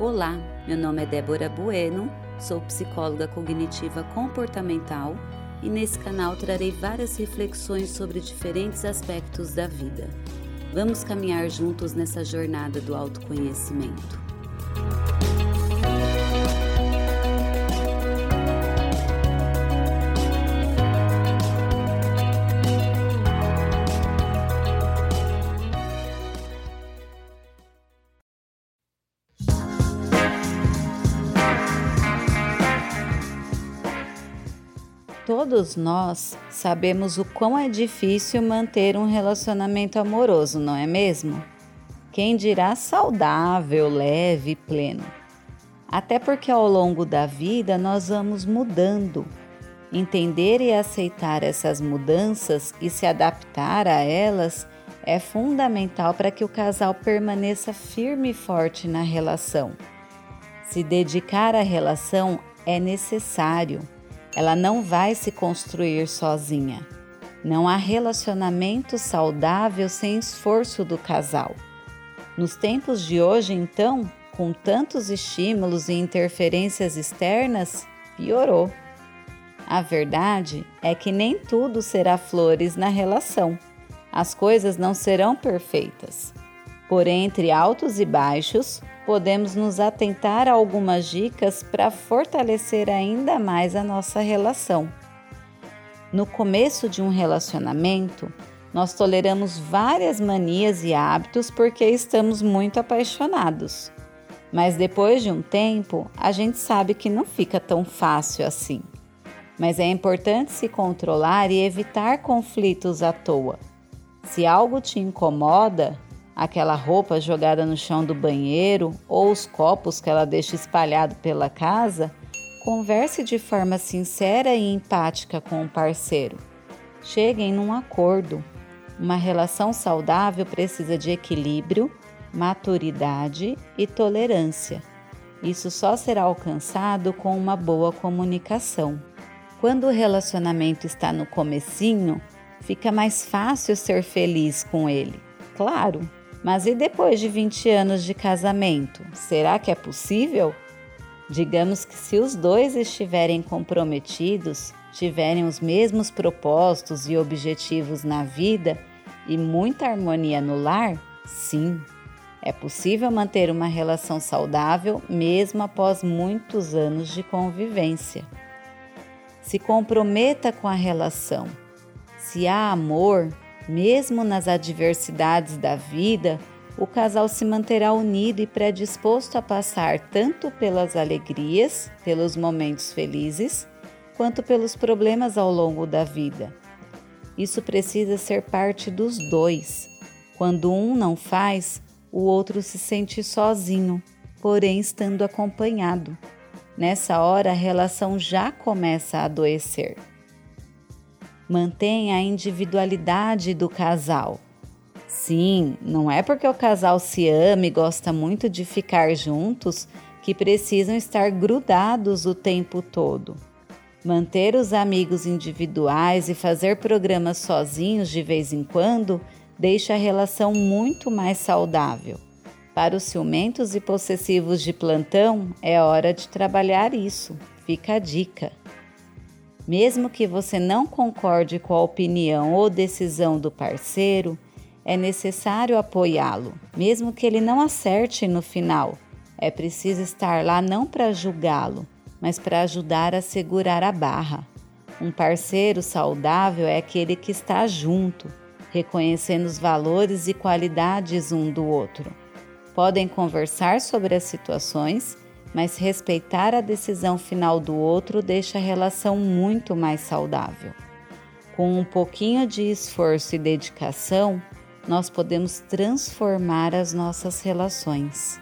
Olá, meu nome é Débora Bueno, sou psicóloga cognitiva comportamental e nesse canal trarei várias reflexões sobre diferentes aspectos da vida. Vamos caminhar juntos nessa jornada do autoconhecimento. Todos nós sabemos o quão é difícil manter um relacionamento amoroso, não é mesmo? Quem dirá saudável, leve e pleno. Até porque ao longo da vida nós vamos mudando. Entender e aceitar essas mudanças e se adaptar a elas é fundamental para que o casal permaneça firme e forte na relação. Se dedicar à relação é necessário ela não vai se construir sozinha. Não há relacionamento saudável sem esforço do casal. Nos tempos de hoje, então, com tantos estímulos e interferências externas, piorou. A verdade é que nem tudo será flores na relação. As coisas não serão perfeitas. Por entre altos e baixos, podemos nos atentar a algumas dicas para fortalecer ainda mais a nossa relação. No começo de um relacionamento, nós toleramos várias manias e hábitos porque estamos muito apaixonados. Mas depois de um tempo, a gente sabe que não fica tão fácil assim. Mas é importante se controlar e evitar conflitos à toa. Se algo te incomoda, aquela roupa jogada no chão do banheiro ou os copos que ela deixa espalhado pela casa, converse de forma sincera e empática com o parceiro. Cheguem num acordo. Uma relação saudável precisa de equilíbrio, maturidade e tolerância. Isso só será alcançado com uma boa comunicação. Quando o relacionamento está no comecinho, fica mais fácil ser feliz com ele. Claro, mas e depois de 20 anos de casamento? Será que é possível? Digamos que se os dois estiverem comprometidos, tiverem os mesmos propósitos e objetivos na vida e muita harmonia no lar, sim, é possível manter uma relação saudável mesmo após muitos anos de convivência. Se comprometa com a relação. Se há amor, mesmo nas adversidades da vida, o casal se manterá unido e predisposto a passar tanto pelas alegrias, pelos momentos felizes, quanto pelos problemas ao longo da vida. Isso precisa ser parte dos dois. Quando um não faz, o outro se sente sozinho, porém estando acompanhado. Nessa hora, a relação já começa a adoecer mantém a individualidade do casal. Sim, não é porque o casal se ama e gosta muito de ficar juntos que precisam estar grudados o tempo todo. Manter os amigos individuais e fazer programas sozinhos de vez em quando deixa a relação muito mais saudável. Para os ciumentos e possessivos de plantão, é hora de trabalhar isso. Fica a dica. Mesmo que você não concorde com a opinião ou decisão do parceiro, é necessário apoiá-lo, mesmo que ele não acerte no final. É preciso estar lá não para julgá-lo, mas para ajudar a segurar a barra. Um parceiro saudável é aquele que está junto, reconhecendo os valores e qualidades um do outro. Podem conversar sobre as situações mas respeitar a decisão final do outro deixa a relação muito mais saudável. Com um pouquinho de esforço e dedicação, nós podemos transformar as nossas relações.